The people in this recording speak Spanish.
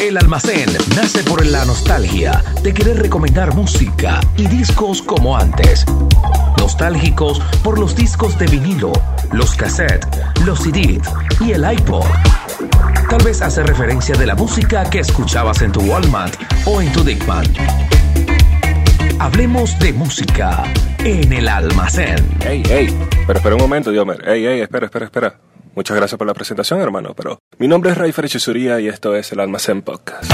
El almacén nace por la nostalgia de querer recomendar música y discos como antes. Nostálgicos por los discos de vinilo, los cassettes, los CDs y el iPod. Tal vez hace referencia de la música que escuchabas en tu Walmart o en tu Dickman. Hablemos de música en el almacén. Ey, ey, pero espera un momento, Diomer. Ey, ey, espera, espera, espera. Muchas gracias por la presentación, hermano, pero mi nombre es Ray Frechesuría y esto es el Almacén Podcast.